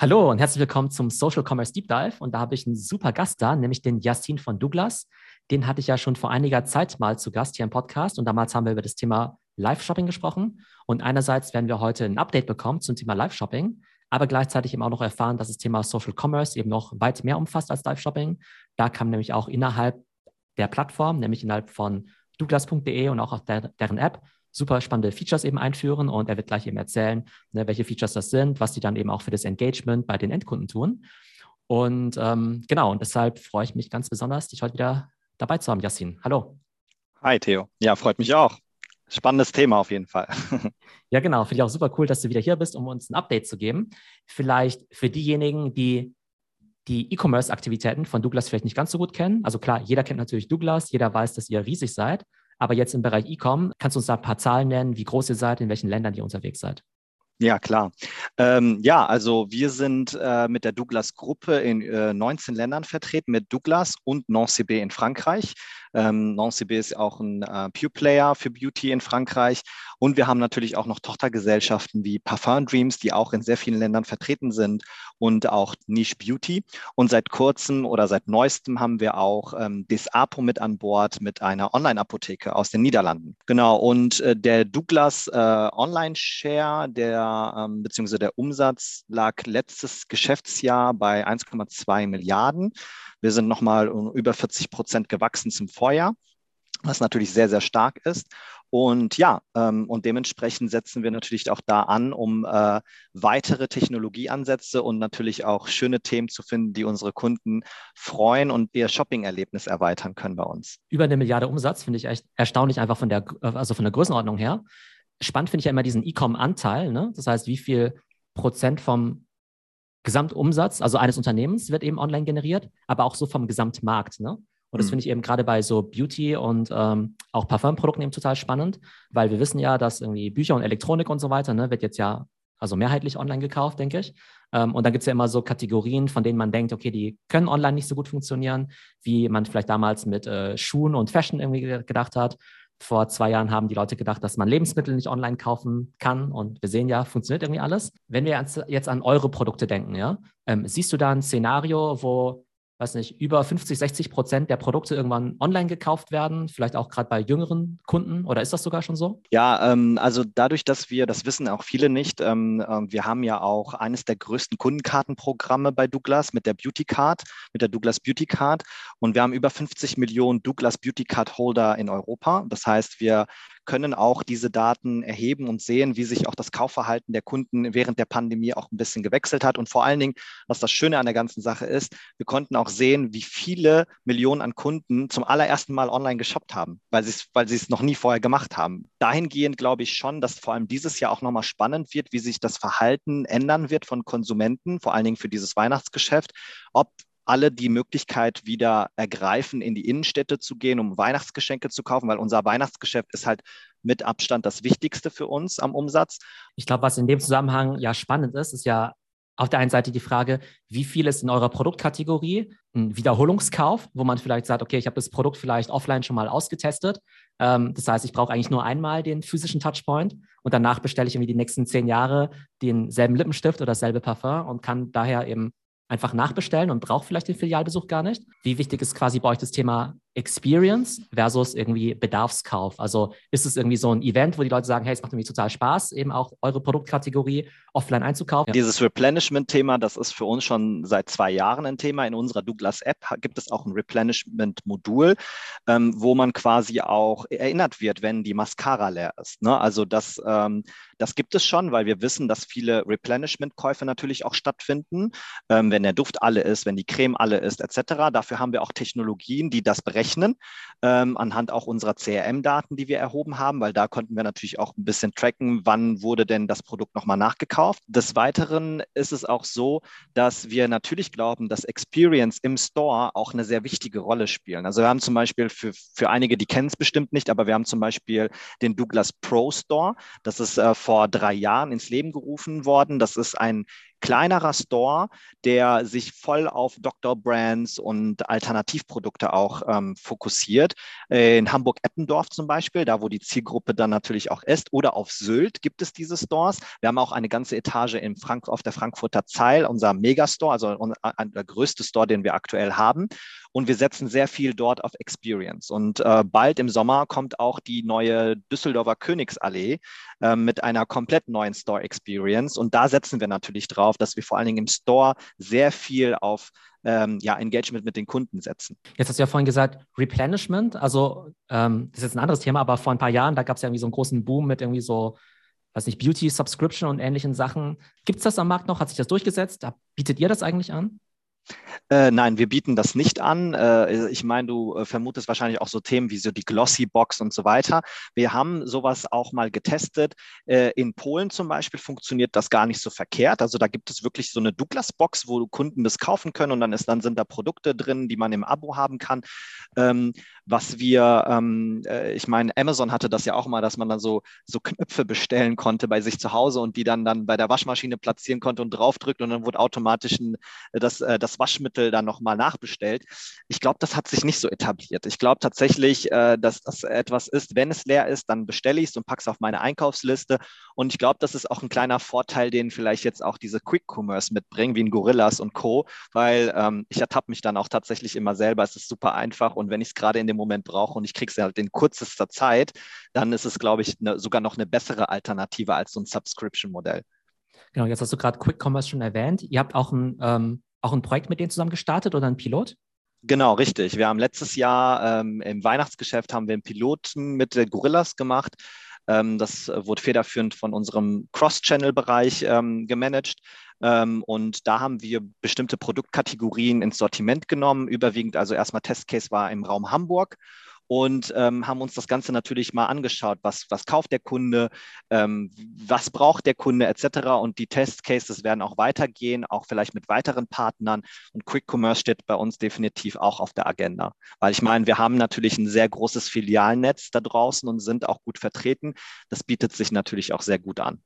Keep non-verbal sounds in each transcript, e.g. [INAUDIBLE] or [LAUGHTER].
Hallo und herzlich willkommen zum Social Commerce Deep Dive. Und da habe ich einen super Gast da, nämlich den Yassin von Douglas. Den hatte ich ja schon vor einiger Zeit mal zu Gast hier im Podcast. Und damals haben wir über das Thema Live-Shopping gesprochen. Und einerseits werden wir heute ein Update bekommen zum Thema Live-Shopping, aber gleichzeitig eben auch noch erfahren, dass das Thema Social Commerce eben noch weit mehr umfasst als Live-Shopping. Da kann nämlich auch innerhalb der Plattform, nämlich innerhalb von douglas.de und auch auf der, deren App, super spannende Features eben einführen und er wird gleich eben erzählen, ne, welche Features das sind, was die dann eben auch für das Engagement bei den Endkunden tun. Und ähm, genau, und deshalb freue ich mich ganz besonders, dich heute wieder dabei zu haben, Yassin. Hallo. Hi, Theo. Ja, freut mich auch. Spannendes Thema auf jeden Fall. [LAUGHS] ja, genau. Finde ich auch super cool, dass du wieder hier bist, um uns ein Update zu geben. Vielleicht für diejenigen, die die E-Commerce-Aktivitäten von Douglas vielleicht nicht ganz so gut kennen. Also klar, jeder kennt natürlich Douglas, jeder weiß, dass ihr riesig seid. Aber jetzt im Bereich E-Com, kannst du uns da ein paar Zahlen nennen, wie groß ihr seid, in welchen Ländern ihr unterwegs seid? Ja, klar. Ähm, ja, also wir sind äh, mit der Douglas-Gruppe in äh, 19 Ländern vertreten, mit Douglas und NonCB in Frankreich. Ähm, NonCB ist auch ein äh, Pure Player für Beauty in Frankreich. Und wir haben natürlich auch noch Tochtergesellschaften wie Parfum Dreams, die auch in sehr vielen Ländern vertreten sind und auch Niche Beauty. Und seit kurzem oder seit neuestem haben wir auch ähm, Desapo mit an Bord mit einer Online-Apotheke aus den Niederlanden. Genau. Und äh, der Douglas äh, Online-Share, der ähm, beziehungsweise der Umsatz lag letztes Geschäftsjahr bei 1,2 Milliarden. Wir sind nochmal um über 40 Prozent gewachsen zum Vorjahr, was natürlich sehr, sehr stark ist. Und ja, ähm, und dementsprechend setzen wir natürlich auch da an, um äh, weitere Technologieansätze und natürlich auch schöne Themen zu finden, die unsere Kunden freuen und ihr Shopping-Erlebnis erweitern können bei uns. Über eine Milliarde Umsatz finde ich echt erstaunlich, einfach von der, also von der Größenordnung her. Spannend finde ich ja immer diesen E-Com-Anteil, ne? Das heißt, wie viel Prozent vom Gesamtumsatz, also eines Unternehmens, wird eben online generiert, aber auch so vom Gesamtmarkt. Ne? Und das mhm. finde ich eben gerade bei so Beauty und ähm, auch Parfumprodukten eben total spannend, weil wir wissen ja, dass irgendwie Bücher und Elektronik und so weiter, ne, wird jetzt ja also mehrheitlich online gekauft, denke ich. Ähm, und dann gibt es ja immer so Kategorien, von denen man denkt, okay, die können online nicht so gut funktionieren, wie man vielleicht damals mit äh, Schuhen und Fashion irgendwie gedacht hat. Vor zwei Jahren haben die Leute gedacht, dass man Lebensmittel nicht online kaufen kann. Und wir sehen ja, funktioniert irgendwie alles. Wenn wir jetzt an eure Produkte denken, ja, ähm, siehst du da ein Szenario, wo weiß nicht, über 50, 60 Prozent der Produkte irgendwann online gekauft werden, vielleicht auch gerade bei jüngeren Kunden oder ist das sogar schon so? Ja, ähm, also dadurch, dass wir, das wissen auch viele nicht, ähm, äh, wir haben ja auch eines der größten Kundenkartenprogramme bei Douglas mit der Beauty Card, mit der Douglas Beauty Card und wir haben über 50 Millionen Douglas Beauty Card Holder in Europa. Das heißt, wir können auch diese Daten erheben und sehen, wie sich auch das Kaufverhalten der Kunden während der Pandemie auch ein bisschen gewechselt hat. Und vor allen Dingen, was das Schöne an der ganzen Sache ist, wir konnten auch sehen, wie viele Millionen an Kunden zum allerersten Mal online geshoppt haben, weil sie es, weil sie es noch nie vorher gemacht haben. Dahingehend glaube ich schon, dass vor allem dieses Jahr auch nochmal spannend wird, wie sich das Verhalten ändern wird von Konsumenten, vor allen Dingen für dieses Weihnachtsgeschäft, ob alle die Möglichkeit wieder ergreifen, in die Innenstädte zu gehen, um Weihnachtsgeschenke zu kaufen, weil unser Weihnachtsgeschäft ist halt mit Abstand das Wichtigste für uns am Umsatz. Ich glaube, was in dem Zusammenhang ja spannend ist, ist ja auf der einen Seite die Frage, wie viel ist in eurer Produktkategorie ein Wiederholungskauf, wo man vielleicht sagt, okay, ich habe das Produkt vielleicht offline schon mal ausgetestet. Ähm, das heißt, ich brauche eigentlich nur einmal den physischen Touchpoint und danach bestelle ich irgendwie die nächsten zehn Jahre denselben Lippenstift oder dasselbe Parfum und kann daher eben einfach nachbestellen und braucht vielleicht den Filialbesuch gar nicht. Wie wichtig ist quasi bei euch das Thema Experience versus irgendwie Bedarfskauf? Also ist es irgendwie so ein Event, wo die Leute sagen, hey, es macht irgendwie total Spaß, eben auch eure Produktkategorie offline einzukaufen? Dieses Replenishment-Thema, das ist für uns schon seit zwei Jahren ein Thema. In unserer Douglas-App gibt es auch ein Replenishment-Modul, ähm, wo man quasi auch erinnert wird, wenn die Mascara leer ist. Ne? Also das, ähm, das gibt es schon, weil wir wissen, dass viele Replenishment-Käufe natürlich auch stattfinden, ähm, wenn der Duft alle ist, wenn die Creme alle ist, etc. Dafür haben wir auch Technologien, die das berechnen berechnen, ähm, anhand auch unserer CRM-Daten, die wir erhoben haben, weil da konnten wir natürlich auch ein bisschen tracken, wann wurde denn das Produkt nochmal nachgekauft. Des Weiteren ist es auch so, dass wir natürlich glauben, dass Experience im Store auch eine sehr wichtige Rolle spielen. Also wir haben zum Beispiel für, für einige, die kennen es bestimmt nicht, aber wir haben zum Beispiel den Douglas Pro Store. Das ist äh, vor drei Jahren ins Leben gerufen worden. Das ist ein kleinerer Store, der sich voll auf Dr. Brands und Alternativprodukte auch ähm, fokussiert. In Hamburg-Eppendorf zum Beispiel, da wo die Zielgruppe dann natürlich auch ist, oder auf Sylt gibt es diese Stores. Wir haben auch eine ganze Etage in Frank auf der Frankfurter Zeil, unser Megastore, also der größte Store, den wir aktuell haben. Und wir setzen sehr viel dort auf Experience. Und äh, bald im Sommer kommt auch die neue Düsseldorfer Königsallee äh, mit einer komplett neuen Store Experience. Und da setzen wir natürlich drauf, dass wir vor allen Dingen im Store sehr viel auf ähm, ja, Engagement mit den Kunden setzen. Jetzt hast du ja vorhin gesagt, Replenishment, also ähm, das ist jetzt ein anderes Thema, aber vor ein paar Jahren, da gab es ja irgendwie so einen großen Boom mit irgendwie so, weiß nicht, Beauty, Subscription und ähnlichen Sachen. Gibt es das am Markt noch? Hat sich das durchgesetzt? Bietet ihr das eigentlich an? Äh, nein, wir bieten das nicht an. Äh, ich meine, du äh, vermutest wahrscheinlich auch so Themen wie so die Glossy Box und so weiter. Wir haben sowas auch mal getestet. Äh, in Polen zum Beispiel funktioniert das gar nicht so verkehrt. Also da gibt es wirklich so eine Douglas Box, wo Kunden das kaufen können und dann, ist, dann sind da Produkte drin, die man im Abo haben kann. Ähm, was wir, ähm, äh, ich meine, Amazon hatte das ja auch mal, dass man dann so, so Knöpfe bestellen konnte bei sich zu Hause und die dann, dann bei der Waschmaschine platzieren konnte und draufdrückt und dann wurde automatisch ein, das, das Waschmittel dann nochmal nachbestellt. Ich glaube, das hat sich nicht so etabliert. Ich glaube tatsächlich, äh, dass das etwas ist, wenn es leer ist, dann bestelle ich es und packe es auf meine Einkaufsliste. Und ich glaube, das ist auch ein kleiner Vorteil, den vielleicht jetzt auch diese Quick Commerce mitbringen, wie ein Gorillas und Co., weil ähm, ich ertappe mich dann auch tatsächlich immer selber. Es ist super einfach und wenn ich es gerade in dem Moment brauche und ich kriege es halt in kürzester Zeit, dann ist es, glaube ich, ne, sogar noch eine bessere Alternative als so ein Subscription-Modell. Genau, jetzt hast du gerade Quick Commerce schon erwähnt. Ihr habt auch ein ähm, auch ein Projekt mit denen zusammen gestartet oder ein Pilot? Genau, richtig. Wir haben letztes Jahr ähm, im Weihnachtsgeschäft haben wir einen Piloten mit Gorillas gemacht. Ähm, das wurde federführend von unserem Cross-Channel-Bereich ähm, gemanagt. Ähm, und da haben wir bestimmte Produktkategorien ins Sortiment genommen. Überwiegend, also erstmal Testcase war im Raum Hamburg und ähm, haben uns das Ganze natürlich mal angeschaut. Was, was kauft der Kunde? Ähm, was braucht der Kunde etc. Und die Testcases werden auch weitergehen, auch vielleicht mit weiteren Partnern. Und Quick Commerce steht bei uns definitiv auch auf der Agenda. Weil ich meine, wir haben natürlich ein sehr großes Filialnetz da draußen und sind auch gut vertreten. Das bietet sich natürlich auch sehr gut an.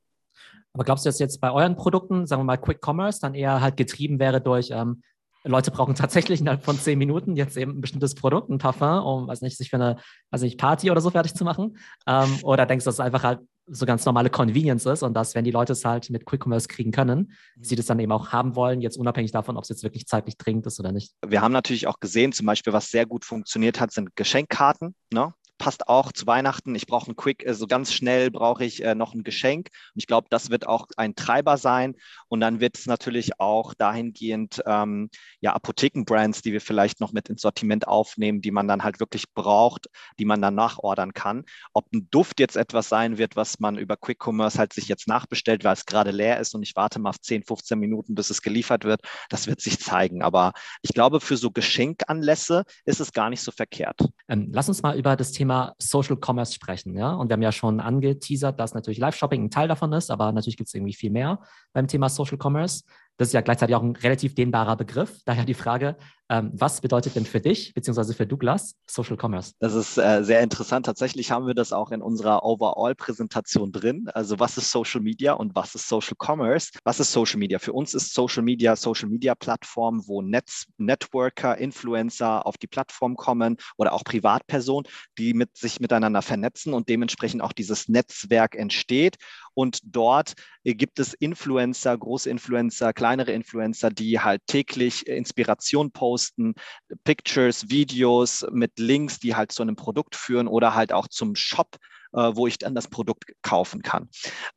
Aber glaubst du, dass jetzt bei euren Produkten, sagen wir mal Quick Commerce, dann eher halt getrieben wäre durch ähm, Leute brauchen tatsächlich innerhalb von zehn Minuten jetzt eben ein bestimmtes Produkt, ein Parfum, um, weiß nicht, sich für eine, weiß nicht, Party oder so fertig zu machen. Ähm, oder denkst du, dass es einfach halt so ganz normale Convenience ist und dass, wenn die Leute es halt mit Quick Commerce kriegen können, mhm. sie das dann eben auch haben wollen, jetzt unabhängig davon, ob es jetzt wirklich zeitlich dringend ist oder nicht. Wir haben natürlich auch gesehen, zum Beispiel, was sehr gut funktioniert hat, sind Geschenkkarten. Ne? Passt auch zu Weihnachten. Ich brauche ein Quick, so also ganz schnell brauche ich äh, noch ein Geschenk. Und ich glaube, das wird auch ein Treiber sein. Und dann wird es natürlich auch dahingehend ähm, ja Apothekenbrands, die wir vielleicht noch mit ins Sortiment aufnehmen, die man dann halt wirklich braucht, die man dann nachordern kann. Ob ein Duft jetzt etwas sein wird, was man über Quick Commerce halt sich jetzt nachbestellt, weil es gerade leer ist und ich warte mal auf 10, 15 Minuten, bis es geliefert wird, das wird sich zeigen. Aber ich glaube, für so Geschenkanlässe ist es gar nicht so verkehrt. Ähm, lass uns mal über das Thema Thema Social Commerce sprechen. Ja? Und wir haben ja schon angeteasert, dass natürlich Live-Shopping ein Teil davon ist, aber natürlich gibt es irgendwie viel mehr beim Thema Social Commerce. Das ist ja gleichzeitig auch ein relativ dehnbarer Begriff. Daher die Frage, ähm, was bedeutet denn für dich beziehungsweise für Douglas Social Commerce? Das ist äh, sehr interessant. Tatsächlich haben wir das auch in unserer Overall-Präsentation drin. Also was ist Social Media und was ist Social Commerce? Was ist Social Media? Für uns ist Social Media Social Media Plattform, wo Netz, Networker, Influencer auf die Plattform kommen oder auch Privatpersonen, die mit sich miteinander vernetzen und dementsprechend auch dieses Netzwerk entsteht. Und dort äh, gibt es Influencer, große Influencer, kleinere Influencer, die halt täglich Inspiration posten Pictures, Videos mit Links, die halt zu einem Produkt führen oder halt auch zum Shop äh, wo ich dann das Produkt kaufen kann.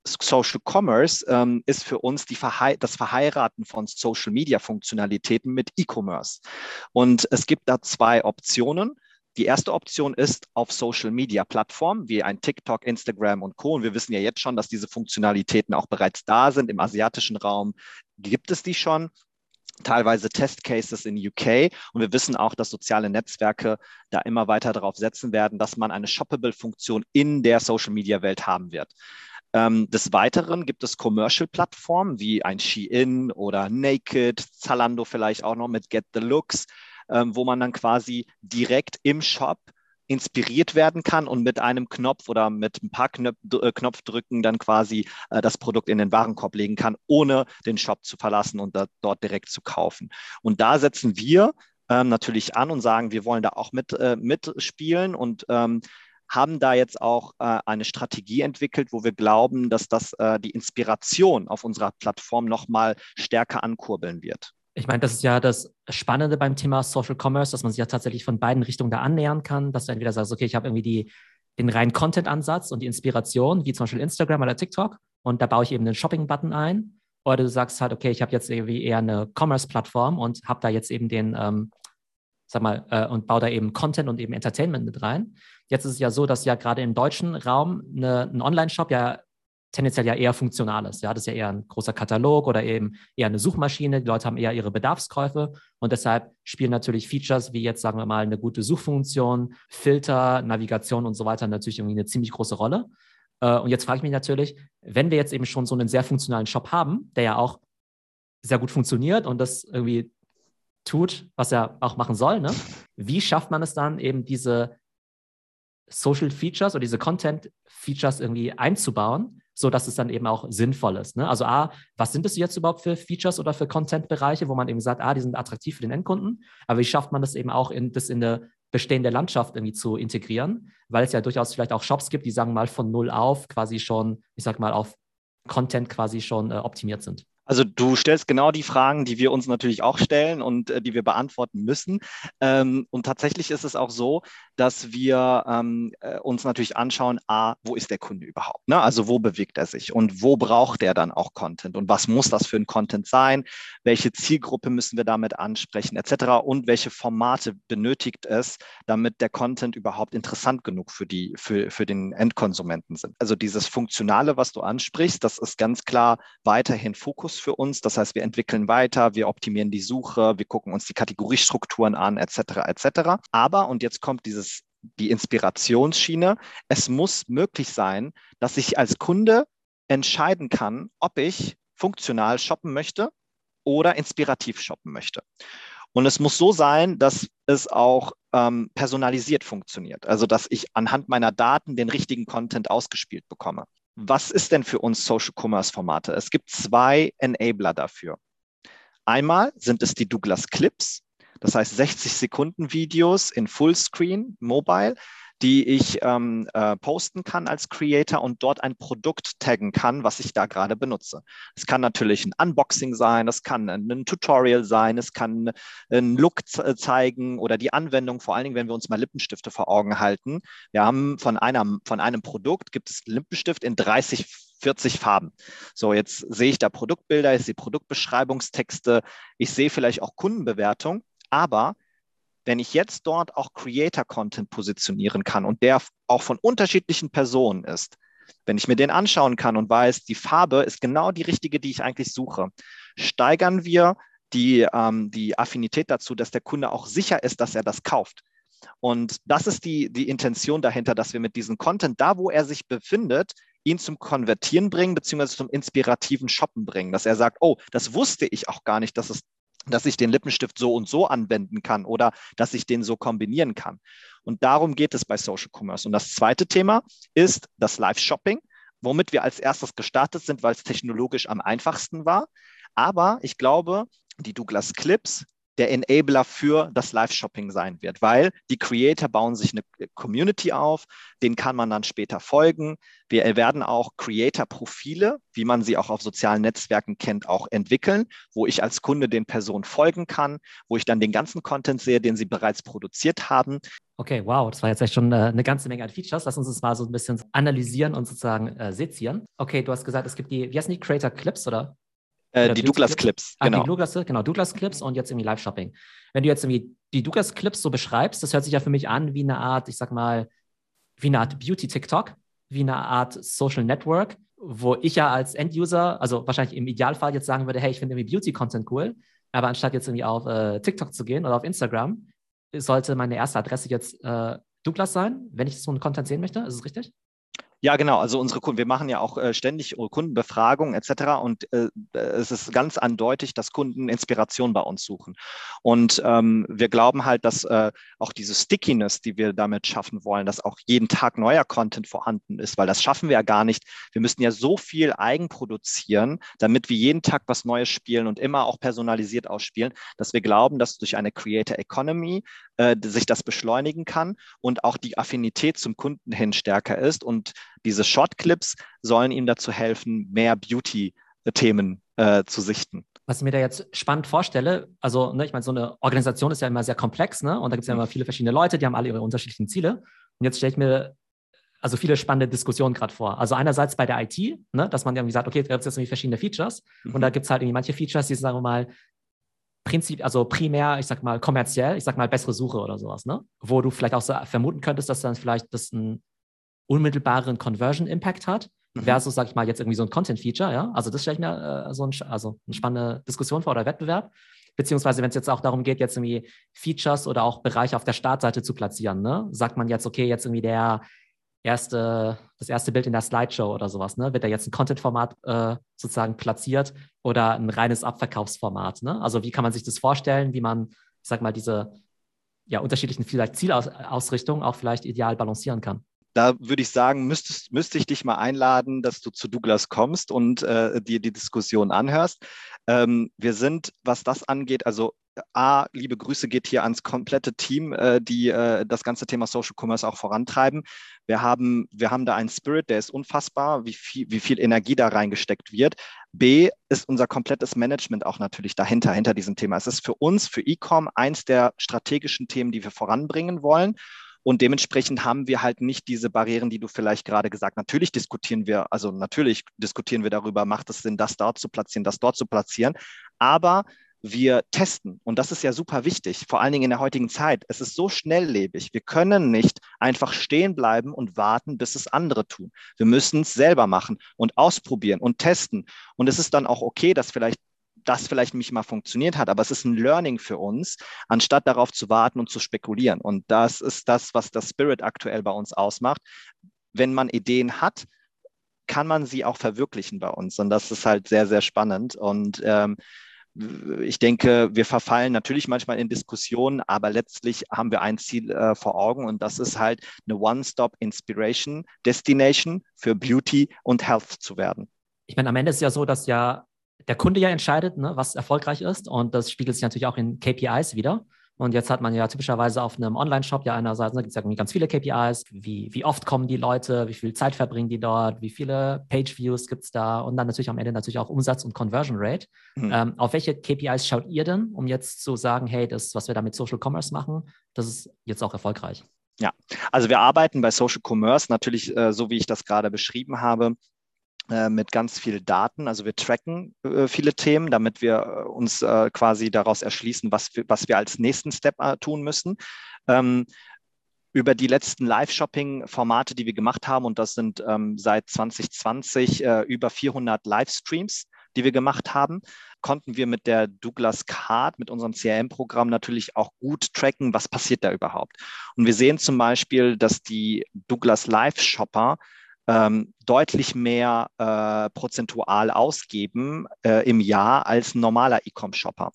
Social Commerce ähm, ist für uns Verhe das Verheiraten von Social Media Funktionalitäten mit E-Commerce. Und es gibt da zwei Optionen. Die erste Option ist auf Social Media Plattformen wie ein TikTok, Instagram und Co. Und wir wissen ja jetzt schon, dass diese Funktionalitäten auch bereits da sind. Im asiatischen Raum gibt es die schon teilweise Testcases in UK. Und wir wissen auch, dass soziale Netzwerke da immer weiter darauf setzen werden, dass man eine Shoppable-Funktion in der Social-Media-Welt haben wird. Ähm, des Weiteren gibt es Commercial-Plattformen wie ein Shein oder Naked, Zalando vielleicht auch noch mit Get the Looks, ähm, wo man dann quasi direkt im Shop inspiriert werden kann und mit einem Knopf oder mit ein paar Knöp äh, Knopfdrücken dann quasi äh, das Produkt in den Warenkorb legen kann, ohne den Shop zu verlassen und dort direkt zu kaufen. Und da setzen wir ähm, natürlich an und sagen, wir wollen da auch mit, äh, mitspielen und ähm, haben da jetzt auch äh, eine Strategie entwickelt, wo wir glauben, dass das äh, die Inspiration auf unserer Plattform nochmal stärker ankurbeln wird. Ich meine, das ist ja das Spannende beim Thema Social Commerce, dass man sich ja tatsächlich von beiden Richtungen da annähern kann, dass du entweder sagst, okay, ich habe irgendwie die, den reinen Content-Ansatz und die Inspiration, wie zum Beispiel Instagram oder TikTok, und da baue ich eben einen Shopping-Button ein. Oder du sagst halt, okay, ich habe jetzt irgendwie eher eine Commerce-Plattform und habe da jetzt eben den, ähm, sag mal, äh, und baue da eben Content und eben Entertainment mit rein. Jetzt ist es ja so, dass ja gerade im deutschen Raum eine, ein Online-Shop ja tendenziell ja eher funktional ist. Ja, das ist ja eher ein großer Katalog oder eben eher eine Suchmaschine. Die Leute haben eher ihre Bedarfskäufe und deshalb spielen natürlich Features wie jetzt, sagen wir mal, eine gute Suchfunktion, Filter, Navigation und so weiter natürlich irgendwie eine ziemlich große Rolle. Äh, und jetzt frage ich mich natürlich, wenn wir jetzt eben schon so einen sehr funktionalen Shop haben, der ja auch sehr gut funktioniert und das irgendwie tut, was er auch machen soll, ne? wie schafft man es dann eben diese Social Features oder diese Content Features irgendwie einzubauen, so dass es dann eben auch sinnvoll ist. Ne? Also A, was sind es jetzt überhaupt für Features oder für Content-Bereiche, wo man eben sagt, ah, die sind attraktiv für den Endkunden, aber wie schafft man das eben auch in das in eine bestehende Landschaft irgendwie zu integrieren, weil es ja durchaus vielleicht auch Shops gibt, die sagen mal von null auf quasi schon, ich sag mal, auf Content quasi schon äh, optimiert sind. Also du stellst genau die Fragen, die wir uns natürlich auch stellen und äh, die wir beantworten müssen. Ähm, und tatsächlich ist es auch so, dass wir ähm, äh, uns natürlich anschauen, a, wo ist der Kunde überhaupt? Ne? Also wo bewegt er sich und wo braucht er dann auch Content und was muss das für ein Content sein? Welche Zielgruppe müssen wir damit ansprechen etc. Und welche Formate benötigt es, damit der Content überhaupt interessant genug für, die, für, für den Endkonsumenten sind? Also dieses Funktionale, was du ansprichst, das ist ganz klar weiterhin Fokus Fokus für uns. Das heißt, wir entwickeln weiter, wir optimieren die Suche, wir gucken uns die Kategoriestrukturen an, etc. etc. Aber, und jetzt kommt dieses die Inspirationsschiene. Es muss möglich sein, dass ich als Kunde entscheiden kann, ob ich funktional shoppen möchte oder inspirativ shoppen möchte. Und es muss so sein, dass es auch ähm, personalisiert funktioniert. Also, dass ich anhand meiner Daten den richtigen Content ausgespielt bekomme. Was ist denn für uns Social Commerce Formate? Es gibt zwei Enabler dafür. Einmal sind es die Douglas Clips, das heißt 60 Sekunden Videos in Fullscreen, Mobile, die ich ähm, äh, posten kann als Creator und dort ein Produkt taggen kann, was ich da gerade benutze. Es kann natürlich ein Unboxing sein, es kann ein Tutorial sein, es kann ein Look zeigen oder die Anwendung, vor allen Dingen, wenn wir uns mal Lippenstifte vor Augen halten. Wir haben von, einer, von einem Produkt, gibt es Lippenstift in 30 40 Farben. So, jetzt sehe ich da Produktbilder, ich sehe Produktbeschreibungstexte, ich sehe vielleicht auch Kundenbewertung, aber wenn ich jetzt dort auch Creator-Content positionieren kann und der auch von unterschiedlichen Personen ist, wenn ich mir den anschauen kann und weiß, die Farbe ist genau die richtige, die ich eigentlich suche, steigern wir die, ähm, die Affinität dazu, dass der Kunde auch sicher ist, dass er das kauft. Und das ist die, die Intention dahinter, dass wir mit diesem Content, da wo er sich befindet, ihn zum Konvertieren bringen, beziehungsweise zum inspirativen Shoppen bringen. Dass er sagt, oh, das wusste ich auch gar nicht, dass es dass ich den Lippenstift so und so anwenden kann oder dass ich den so kombinieren kann. Und darum geht es bei Social Commerce. Und das zweite Thema ist das Live-Shopping, womit wir als erstes gestartet sind, weil es technologisch am einfachsten war. Aber ich glaube, die Douglas Clips der Enabler für das Live-Shopping sein wird, weil die Creator bauen sich eine Community auf, den kann man dann später folgen. Wir werden auch Creator-Profile, wie man sie auch auf sozialen Netzwerken kennt, auch entwickeln, wo ich als Kunde den Personen folgen kann, wo ich dann den ganzen Content sehe, den sie bereits produziert haben. Okay, wow, das war jetzt echt schon äh, eine ganze Menge an Features. Lass uns das mal so ein bisschen analysieren und sozusagen äh, sezieren. Okay, du hast gesagt, es gibt die, wie heißen die Creator Clips, oder? Äh, die Douglas Clips, genau. Die Douglas, genau, Douglas Clips und jetzt irgendwie Live-Shopping. Wenn du jetzt irgendwie die Douglas Clips so beschreibst, das hört sich ja für mich an wie eine Art, ich sag mal, wie eine Art Beauty-TikTok, wie eine Art Social Network, wo ich ja als End-User, also wahrscheinlich im Idealfall jetzt sagen würde, hey, ich finde irgendwie Beauty-Content cool, aber anstatt jetzt irgendwie auf äh, TikTok zu gehen oder auf Instagram, sollte meine erste Adresse jetzt äh, Douglas sein, wenn ich so einen Content sehen möchte. Ist es richtig? Ja, genau. Also unsere Kunden, wir machen ja auch äh, ständig Kundenbefragungen etc. Und äh, es ist ganz eindeutig, dass Kunden Inspiration bei uns suchen. Und ähm, wir glauben halt, dass äh, auch diese Stickiness, die wir damit schaffen wollen, dass auch jeden Tag neuer Content vorhanden ist, weil das schaffen wir ja gar nicht. Wir müssen ja so viel eigen produzieren, damit wir jeden Tag was Neues spielen und immer auch personalisiert ausspielen, dass wir glauben, dass durch eine Creator Economy äh, sich das beschleunigen kann und auch die Affinität zum Kunden hin stärker ist und diese Shortclips sollen ihm dazu helfen, mehr Beauty-Themen äh, zu sichten. Was ich mir da jetzt spannend vorstelle, also ne, ich meine, so eine Organisation ist ja immer sehr komplex, ne? Und da gibt es ja immer viele verschiedene Leute, die haben alle ihre unterschiedlichen Ziele. Und jetzt stelle ich mir also viele spannende Diskussionen gerade vor. Also einerseits bei der IT, ne, dass man irgendwie sagt, okay, da gibt es jetzt irgendwie verschiedene Features mhm. und da gibt es halt irgendwie manche Features, die sagen wir mal, Prinzip, also primär, ich sag mal, kommerziell, ich sag mal, bessere Suche oder sowas, ne? Wo du vielleicht auch so vermuten könntest, dass dann vielleicht das ein unmittelbaren Conversion-Impact hat, mhm. versus, sag ich mal, jetzt irgendwie so ein Content-Feature, ja. Also das stelle ich mir äh, so ein, also eine spannende Diskussion vor oder Wettbewerb. Beziehungsweise, wenn es jetzt auch darum geht, jetzt irgendwie Features oder auch Bereiche auf der Startseite zu platzieren, ne? Sagt man jetzt, okay, jetzt irgendwie der erste, das erste Bild in der Slideshow oder sowas, ne? Wird da jetzt ein Content-Format äh, sozusagen platziert oder ein reines Abverkaufsformat, ne? Also wie kann man sich das vorstellen, wie man, ich sag mal, diese ja, unterschiedlichen vielleicht Zielausrichtungen auch vielleicht ideal balancieren kann? da würde ich sagen, müsstest, müsste ich dich mal einladen, dass du zu Douglas kommst und äh, dir die Diskussion anhörst. Ähm, wir sind, was das angeht, also A, liebe Grüße geht hier ans komplette Team, äh, die äh, das ganze Thema Social Commerce auch vorantreiben. Wir haben, wir haben da einen Spirit, der ist unfassbar, wie viel, wie viel Energie da reingesteckt wird. B, ist unser komplettes Management auch natürlich dahinter, hinter diesem Thema. Es ist für uns, für Ecom, eins der strategischen Themen, die wir voranbringen wollen. Und dementsprechend haben wir halt nicht diese Barrieren, die du vielleicht gerade gesagt. hast. Natürlich diskutieren wir, also natürlich diskutieren wir darüber, macht es Sinn, das dort zu platzieren, das dort zu platzieren. Aber wir testen. Und das ist ja super wichtig, vor allen Dingen in der heutigen Zeit. Es ist so schnelllebig. Wir können nicht einfach stehen bleiben und warten, bis es andere tun. Wir müssen es selber machen und ausprobieren und testen. Und es ist dann auch okay, dass vielleicht das vielleicht nicht mal funktioniert hat, aber es ist ein Learning für uns, anstatt darauf zu warten und zu spekulieren. Und das ist das, was das Spirit aktuell bei uns ausmacht. Wenn man Ideen hat, kann man sie auch verwirklichen bei uns. Und das ist halt sehr, sehr spannend. Und ähm, ich denke, wir verfallen natürlich manchmal in Diskussionen, aber letztlich haben wir ein Ziel äh, vor Augen und das ist halt eine One-Stop-Inspiration Destination für Beauty und Health zu werden. Ich meine, am Ende ist es ja so, dass ja der Kunde ja entscheidet, ne, was erfolgreich ist. Und das spiegelt sich natürlich auch in KPIs wieder. Und jetzt hat man ja typischerweise auf einem Online-Shop ja einerseits, ne, gibt es ja ganz viele KPIs, wie, wie oft kommen die Leute, wie viel Zeit verbringen die dort, wie viele Page-Views gibt es da und dann natürlich am Ende natürlich auch Umsatz und Conversion Rate. Mhm. Ähm, auf welche KPIs schaut ihr denn, um jetzt zu sagen, hey, das, was wir da mit Social Commerce machen, das ist jetzt auch erfolgreich? Ja, also wir arbeiten bei Social Commerce natürlich, äh, so wie ich das gerade beschrieben habe, mit ganz viel Daten. Also wir tracken äh, viele Themen, damit wir äh, uns äh, quasi daraus erschließen, was wir, was wir als nächsten Step äh, tun müssen. Ähm, über die letzten Live-Shopping-Formate, die wir gemacht haben, und das sind ähm, seit 2020 äh, über 400 Livestreams, die wir gemacht haben, konnten wir mit der Douglas Card, mit unserem CRM-Programm natürlich auch gut tracken, was passiert da überhaupt. Und wir sehen zum Beispiel, dass die Douglas Live-Shopper ähm, deutlich mehr äh, prozentual ausgeben äh, im Jahr als ein normaler E-Com-Shopper.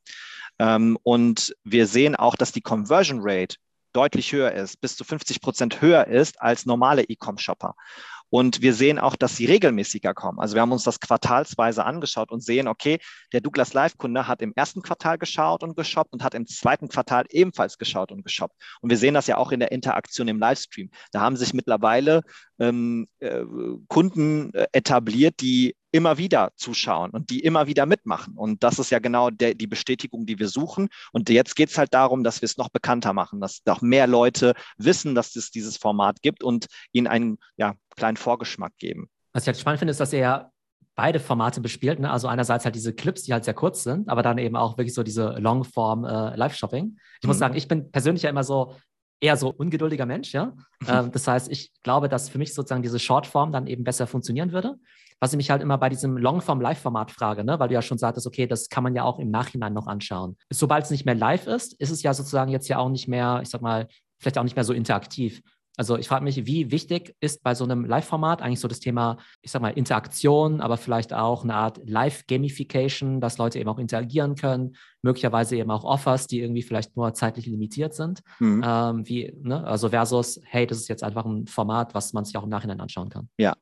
Ähm, und wir sehen auch, dass die Conversion Rate deutlich höher ist, bis zu 50 Prozent höher ist als normale E-Com-Shopper. Und wir sehen auch, dass sie regelmäßiger kommen. Also wir haben uns das quartalsweise angeschaut und sehen, okay, der Douglas Live-Kunde hat im ersten Quartal geschaut und geshoppt und hat im zweiten Quartal ebenfalls geschaut und geshoppt. Und wir sehen das ja auch in der Interaktion im Livestream. Da haben sich mittlerweile ähm, äh, Kunden äh, etabliert, die immer wieder zuschauen und die immer wieder mitmachen. Und das ist ja genau der, die Bestätigung, die wir suchen. Und jetzt geht es halt darum, dass wir es noch bekannter machen, dass noch mehr Leute wissen, dass es dieses Format gibt und ihnen einen ja, kleinen Vorgeschmack geben. Was ich halt spannend finde, ist, dass er beide Formate bespielt. Ne? Also einerseits halt diese Clips, die halt sehr kurz sind, aber dann eben auch wirklich so diese Longform äh, Live-Shopping. Ich mhm. muss sagen, ich bin persönlich ja immer so eher so ungeduldiger Mensch, ja. ähm, das heißt, ich glaube, dass für mich sozusagen diese Shortform dann eben besser funktionieren würde. Was ich mich halt immer bei diesem Longform-Live-Format frage, ne? weil du ja schon sagtest, okay, das kann man ja auch im Nachhinein noch anschauen. Sobald es nicht mehr live ist, ist es ja sozusagen jetzt ja auch nicht mehr, ich sag mal, vielleicht auch nicht mehr so interaktiv. Also ich frage mich, wie wichtig ist bei so einem Live-Format eigentlich so das Thema, ich sag mal, Interaktion, aber vielleicht auch eine Art Live-Gamification, dass Leute eben auch interagieren können, möglicherweise eben auch Offers, die irgendwie vielleicht nur zeitlich limitiert sind. Mhm. Ähm, wie, ne? Also versus, hey, das ist jetzt einfach ein Format, was man sich auch im Nachhinein anschauen kann. Ja.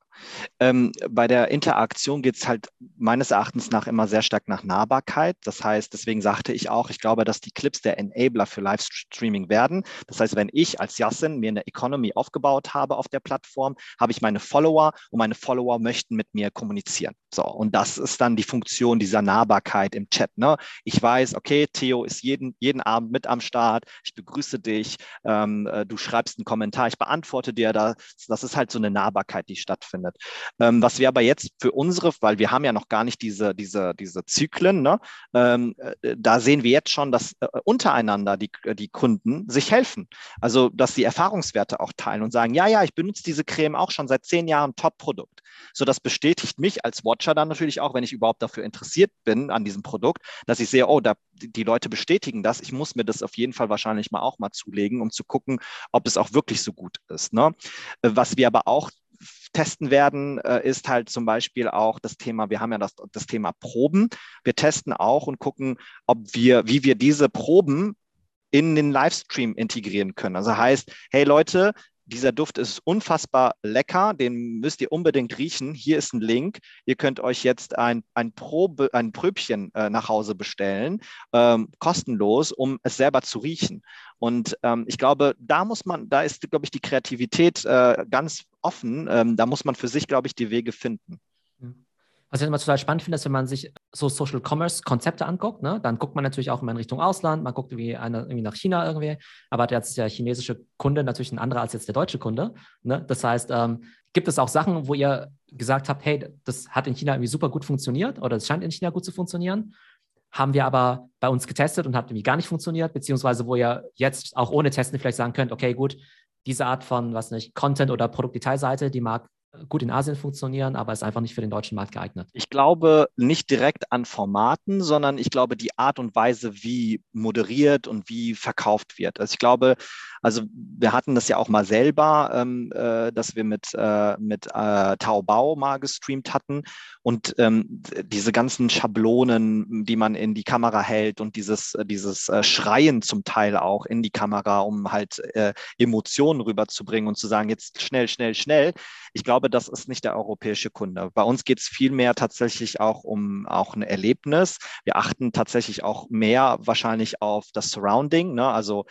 Ähm, bei der Interaktion geht es halt meines Erachtens nach immer sehr stark nach Nahbarkeit. Das heißt, deswegen sagte ich auch, ich glaube, dass die Clips der Enabler für Livestreaming werden. Das heißt, wenn ich als Yassin mir eine Economy aufgebaut habe auf der Plattform, habe ich meine Follower und meine Follower möchten mit mir kommunizieren. So, und das ist dann die Funktion dieser Nahbarkeit im Chat. Ne? Ich weiß, weiß, okay, Theo ist jeden, jeden Abend mit am Start, ich begrüße dich, ähm, äh, du schreibst einen Kommentar, ich beantworte dir das. Das ist halt so eine Nahbarkeit, die stattfindet. Ähm, was wir aber jetzt für unsere, weil wir haben ja noch gar nicht diese, diese, diese Zyklen, ne? Ähm, äh, da sehen wir jetzt schon, dass äh, untereinander die, die Kunden sich helfen. Also, dass sie Erfahrungswerte auch teilen und sagen, ja, ja, ich benutze diese Creme auch schon seit zehn Jahren, Top-Produkt. So, das bestätigt mich als Watcher dann natürlich auch, wenn ich überhaupt dafür interessiert bin an diesem Produkt, dass ich sehe, oh, da die Leute bestätigen das. Ich muss mir das auf jeden Fall wahrscheinlich mal auch mal zulegen, um zu gucken, ob es auch wirklich so gut ist. Ne? Äh, was wir aber auch testen werden, äh, ist halt zum Beispiel auch das Thema, wir haben ja das, das Thema Proben. Wir testen auch und gucken, ob wir, wie wir diese Proben in den Livestream integrieren können. Also heißt, hey Leute, dieser Duft ist unfassbar lecker, den müsst ihr unbedingt riechen. Hier ist ein Link. Ihr könnt euch jetzt ein, ein, Probe, ein Pröbchen äh, nach Hause bestellen, ähm, kostenlos, um es selber zu riechen. Und ähm, ich glaube, da muss man, da ist, glaube ich, die Kreativität äh, ganz offen. Ähm, da muss man für sich, glaube ich, die Wege finden. Was ich immer total spannend finde, ist, wenn man sich so Social Commerce Konzepte anguckt, ne, dann guckt man natürlich auch immer in Richtung Ausland, man guckt irgendwie, eine, irgendwie nach China irgendwie, aber jetzt der chinesische Kunde natürlich ein anderer als jetzt der deutsche Kunde. Ne? Das heißt, ähm, gibt es auch Sachen, wo ihr gesagt habt, hey, das hat in China irgendwie super gut funktioniert oder es scheint in China gut zu funktionieren? Haben wir aber bei uns getestet und hat irgendwie gar nicht funktioniert, beziehungsweise wo ihr jetzt auch ohne Testen vielleicht sagen könnt, okay, gut, diese Art von, was nicht, Content oder Produktdetailseite, die mag gut in Asien funktionieren, aber ist einfach nicht für den deutschen Markt geeignet. Ich glaube nicht direkt an Formaten, sondern ich glaube die Art und Weise, wie moderiert und wie verkauft wird. Also ich glaube, also wir hatten das ja auch mal selber, ähm, äh, dass wir mit, äh, mit äh, Taobao mal gestreamt hatten und ähm, diese ganzen Schablonen, die man in die Kamera hält und dieses, äh, dieses äh, Schreien zum Teil auch in die Kamera, um halt äh, Emotionen rüberzubringen und zu sagen, jetzt schnell, schnell, schnell. Ich glaube, das ist nicht der europäische Kunde. Bei uns geht es vielmehr tatsächlich auch um auch ein Erlebnis. Wir achten tatsächlich auch mehr wahrscheinlich auf das Surrounding, ne? also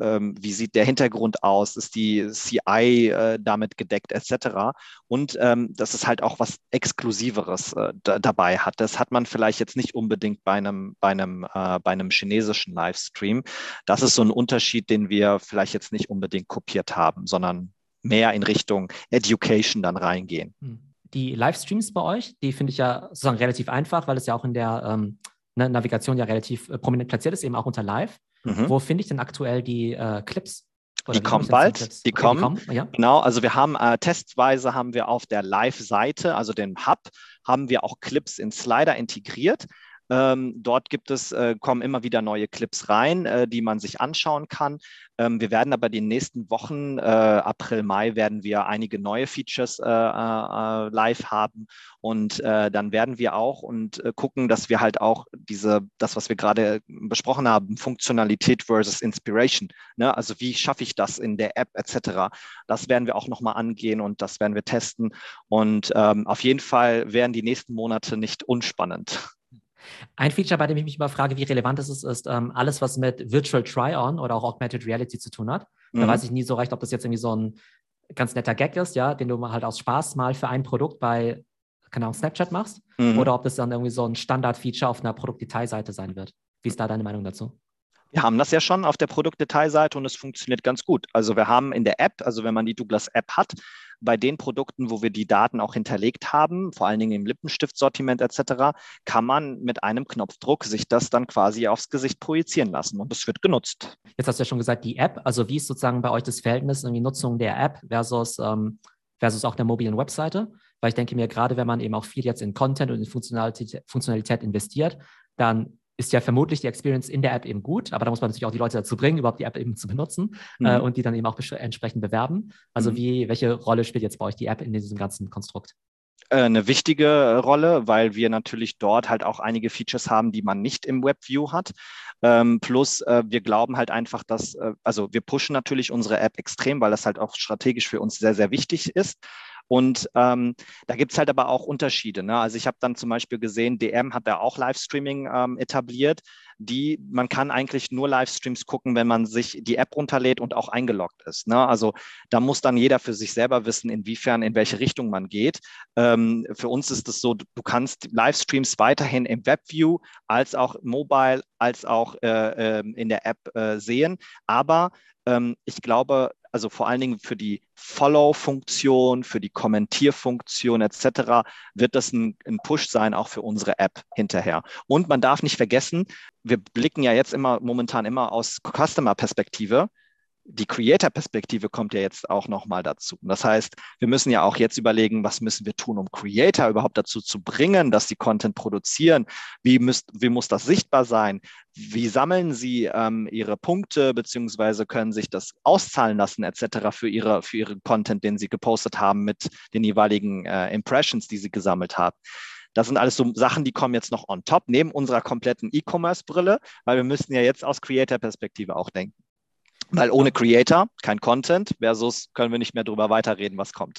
ähm, wie sieht der Hintergrund aus, ist die CI äh, damit gedeckt etc. Und ähm, dass es halt auch was Exklusiveres äh, dabei hat. Das hat man vielleicht jetzt nicht unbedingt bei einem, bei einem, äh, bei einem chinesischen Livestream. Das ist so ein Unterschied, den wir vielleicht jetzt nicht unbedingt kopiert haben, sondern mehr in Richtung Education dann reingehen. Hm. Die Livestreams bei euch, die finde ich ja sozusagen relativ einfach, weil es ja auch in der ähm, ne, Navigation ja relativ äh, prominent platziert ist, eben auch unter Live. Mhm. Wo finde ich denn aktuell die äh, Clips? Oder die kommen bald, die, die, kommen. Die kommen. Ja. Genau, also wir haben äh, testweise haben wir auf der Live-Seite, also den Hub, haben wir auch Clips in Slider integriert. Ähm, dort gibt es, äh, kommen immer wieder neue Clips rein, äh, die man sich anschauen kann. Ähm, wir werden aber die nächsten Wochen, äh, April, Mai, werden wir einige neue Features äh, äh, live haben. Und äh, dann werden wir auch und gucken, dass wir halt auch diese, das, was wir gerade besprochen haben, Funktionalität versus Inspiration. Ne? Also wie schaffe ich das in der App etc. Das werden wir auch nochmal angehen und das werden wir testen. Und ähm, auf jeden Fall werden die nächsten Monate nicht unspannend. Ein Feature, bei dem ich mich immer frage, wie relevant es ist, ist ähm, alles, was mit Virtual Try-On oder auch Augmented Reality zu tun hat. Mhm. Da weiß ich nie so recht, ob das jetzt irgendwie so ein ganz netter Gag ist, ja, den du halt aus Spaß mal für ein Produkt bei, keine Ahnung, Snapchat machst, mhm. oder ob das dann irgendwie so ein Standard-Feature auf einer Produktdetailseite sein wird. Wie ist da deine Meinung dazu? Wir haben das ja schon auf der Produktdetailseite und es funktioniert ganz gut. Also wir haben in der App, also wenn man die Douglas App hat, bei den Produkten, wo wir die Daten auch hinterlegt haben, vor allen Dingen im Lippenstiftsortiment etc., kann man mit einem Knopfdruck sich das dann quasi aufs Gesicht projizieren lassen und es wird genutzt. Jetzt hast du ja schon gesagt, die App, also wie ist sozusagen bei euch das Verhältnis in die Nutzung der App versus, ähm, versus auch der mobilen Webseite? Weil ich denke mir, gerade wenn man eben auch viel jetzt in Content und in Funktionalität, Funktionalität investiert, dann ist ja vermutlich die Experience in der App eben gut, aber da muss man natürlich auch die Leute dazu bringen, überhaupt die App eben zu benutzen mhm. äh, und die dann eben auch entsprechend bewerben. Also mhm. wie, welche Rolle spielt jetzt bei euch die App in diesem ganzen Konstrukt? Äh, eine wichtige Rolle, weil wir natürlich dort halt auch einige Features haben, die man nicht im WebView hat. Ähm, plus äh, wir glauben halt einfach, dass, äh, also wir pushen natürlich unsere App extrem, weil das halt auch strategisch für uns sehr, sehr wichtig ist. Und ähm, da gibt es halt aber auch Unterschiede. Ne? Also ich habe dann zum Beispiel gesehen, DM hat da auch Livestreaming ähm, etabliert. Die, man kann eigentlich nur Livestreams gucken, wenn man sich die App runterlädt und auch eingeloggt ist. Ne? Also da muss dann jeder für sich selber wissen, inwiefern, in welche Richtung man geht. Ähm, für uns ist es so, du kannst Livestreams weiterhin im Webview als auch mobile, als auch äh, äh, in der App äh, sehen. Aber ähm, ich glaube, also vor allen Dingen für die Follow-Funktion, für die Kommentierfunktion etc., wird das ein, ein, Push sein, auch für unsere App hinterher. Und man darf nicht vergessen, wir blicken ja jetzt immer momentan immer aus Customer-Perspektive die Creator-Perspektive kommt ja jetzt auch nochmal dazu. Das heißt, wir müssen ja auch jetzt überlegen, was müssen wir tun, um Creator überhaupt dazu zu bringen, dass sie Content produzieren? Wie, müsst, wie muss das sichtbar sein? Wie sammeln sie ähm, ihre Punkte, beziehungsweise können sich das auszahlen lassen, etc. für ihre, für ihren Content, den sie gepostet haben mit den jeweiligen äh, Impressions, die sie gesammelt haben? Das sind alles so Sachen, die kommen jetzt noch on top, neben unserer kompletten E-Commerce-Brille, weil wir müssen ja jetzt aus Creator-Perspektive auch denken. Weil ohne Creator kein Content, versus können wir nicht mehr darüber weiterreden, was kommt.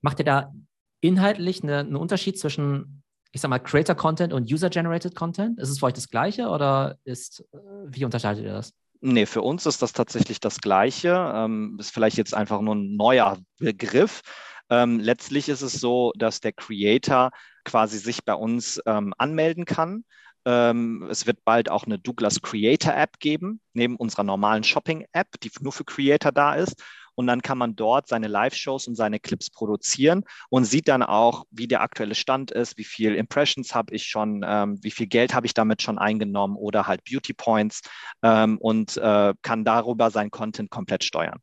Macht ihr da inhaltlich eine, einen Unterschied zwischen, ich sag mal, Creator-Content und User-Generated Content? Ist es für euch das Gleiche oder ist, äh, wie unterscheidet ihr das? Nee, für uns ist das tatsächlich das Gleiche. Ähm, ist vielleicht jetzt einfach nur ein neuer Begriff. Ähm, letztlich ist es so, dass der Creator quasi sich bei uns ähm, anmelden kann es wird bald auch eine Douglas Creator App geben, neben unserer normalen Shopping App, die nur für Creator da ist. Und dann kann man dort seine Live-Shows und seine Clips produzieren und sieht dann auch, wie der aktuelle Stand ist, wie viel Impressions habe ich schon, ähm, wie viel Geld habe ich damit schon eingenommen oder halt Beauty Points ähm, und äh, kann darüber sein Content komplett steuern.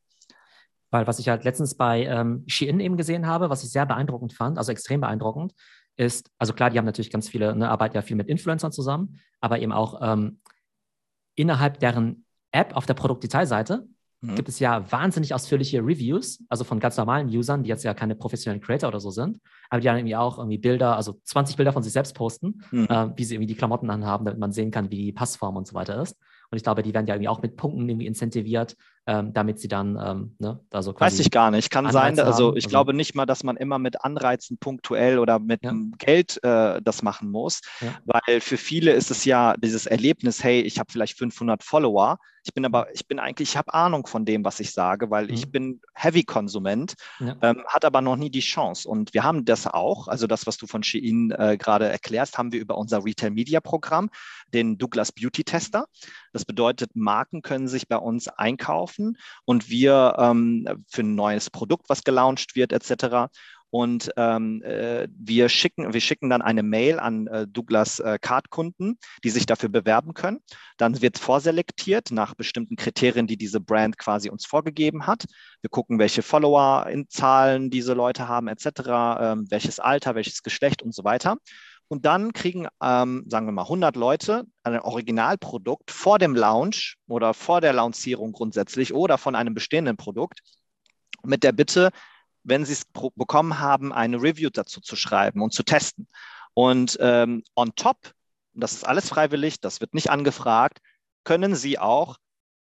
Weil was ich halt letztens bei ähm, Shein eben gesehen habe, was ich sehr beeindruckend fand, also extrem beeindruckend, ist, also klar, die haben natürlich ganz viele, ne, arbeiten ja viel mit Influencern zusammen, aber eben auch ähm, innerhalb deren App auf der Produktdetailseite mhm. gibt es ja wahnsinnig ausführliche Reviews, also von ganz normalen Usern, die jetzt ja keine professionellen Creator oder so sind, aber die dann irgendwie auch irgendwie Bilder, also 20 Bilder von sich selbst posten, mhm. äh, wie sie irgendwie die Klamotten anhaben, damit man sehen kann, wie die Passform und so weiter ist. Und ich glaube, die werden ja irgendwie auch mit Punkten irgendwie incentiviert, ähm, damit sie dann, ähm, ne, da so quasi. Weiß ich gar nicht. Kann Anreize sein, also ich also, glaube nicht mal, dass man immer mit Anreizen punktuell oder mit ja. Geld äh, das machen muss, ja. weil für viele ist es ja dieses Erlebnis, hey, ich habe vielleicht 500 Follower, ich bin aber, ich bin eigentlich, ich habe Ahnung von dem, was ich sage, weil mhm. ich bin Heavy-Konsument, ja. ähm, hat aber noch nie die Chance. Und wir haben das auch, also das, was du von Shein äh, gerade erklärst, haben wir über unser Retail-Media-Programm, den Douglas Beauty Tester. Das bedeutet, Marken können sich bei uns einkaufen und wir ähm, für ein neues Produkt, was gelauncht wird, etc. Und ähm, äh, wir, schicken, wir schicken dann eine Mail an äh, Douglas äh, Card-Kunden, die sich dafür bewerben können. Dann wird vorselektiert nach bestimmten Kriterien, die diese Brand quasi uns vorgegeben hat. Wir gucken, welche Follower in Zahlen diese Leute haben, etc., ähm, welches Alter, welches Geschlecht und so weiter. Und dann kriegen, ähm, sagen wir mal, 100 Leute ein Originalprodukt vor dem Launch oder vor der Lancierung grundsätzlich oder von einem bestehenden Produkt mit der Bitte, wenn Sie es bekommen haben, eine Review dazu zu schreiben und zu testen. Und ähm, on top, das ist alles freiwillig, das wird nicht angefragt, können Sie auch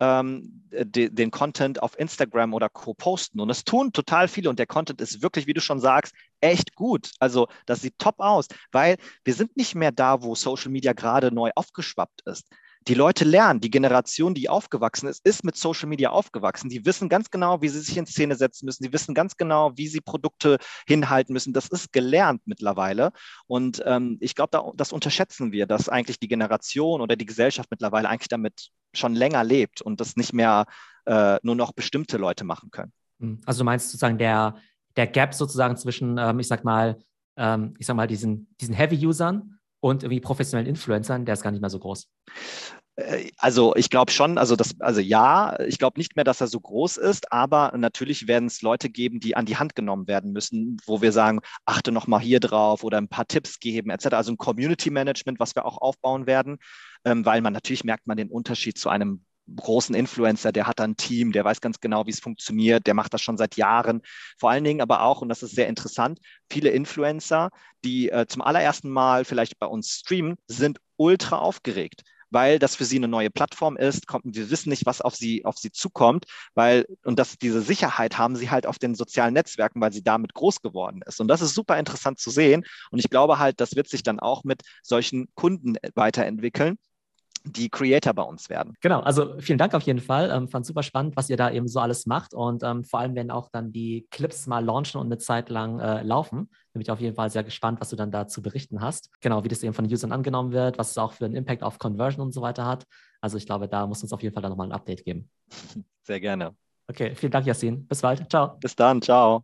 ähm, de, den Content auf Instagram oder Co. posten. Und es tun total viele und der Content ist wirklich, wie du schon sagst, echt gut. Also das sieht top aus, weil wir sind nicht mehr da, wo Social Media gerade neu aufgeschwappt ist die Leute lernen, die Generation, die aufgewachsen ist, ist mit Social Media aufgewachsen. Die wissen ganz genau, wie sie sich in Szene setzen müssen. Die wissen ganz genau, wie sie Produkte hinhalten müssen. Das ist gelernt mittlerweile. Und ähm, ich glaube, da, das unterschätzen wir, dass eigentlich die Generation oder die Gesellschaft mittlerweile eigentlich damit schon länger lebt und das nicht mehr äh, nur noch bestimmte Leute machen können. Hm. Also du meinst sozusagen der, der Gap sozusagen zwischen, ähm, ich sag mal, ähm, ich sag mal, diesen, diesen Heavy-Usern und irgendwie professionellen Influencern, der ist gar nicht mehr so groß. Äh, also ich glaube schon, also das, also ja, ich glaube nicht mehr, dass er so groß ist, aber natürlich werden es Leute geben, die an die Hand genommen werden müssen, wo wir sagen, achte noch mal hier drauf oder ein paar Tipps geben etc. Also ein Community Management, was wir auch aufbauen werden, ähm, weil man natürlich merkt man den Unterschied zu einem großen Influencer, der hat ein Team, der weiß ganz genau, wie es funktioniert, der macht das schon seit Jahren. Vor allen Dingen aber auch, und das ist sehr interessant, viele Influencer, die äh, zum allerersten Mal vielleicht bei uns streamen, sind ultra aufgeregt weil das für sie eine neue Plattform ist. Kommt, wir wissen nicht, was auf sie, auf sie zukommt, weil, und das, diese Sicherheit haben sie halt auf den sozialen Netzwerken, weil sie damit groß geworden ist. Und das ist super interessant zu sehen. Und ich glaube halt, das wird sich dann auch mit solchen Kunden weiterentwickeln die Creator bei uns werden. Genau, also vielen Dank auf jeden Fall. Ähm, fand super spannend, was ihr da eben so alles macht und ähm, vor allem, wenn auch dann die Clips mal launchen und eine Zeit lang äh, laufen. Bin ich auf jeden Fall sehr gespannt, was du dann da zu berichten hast. Genau, wie das eben von den Usern angenommen wird, was es auch für einen Impact auf Conversion und so weiter hat. Also ich glaube, da muss uns auf jeden Fall dann nochmal ein Update geben. [LAUGHS] Sehr gerne. Okay, vielen Dank, Yasin. Bis bald. Ciao. Bis dann. Ciao.